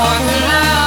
talking loud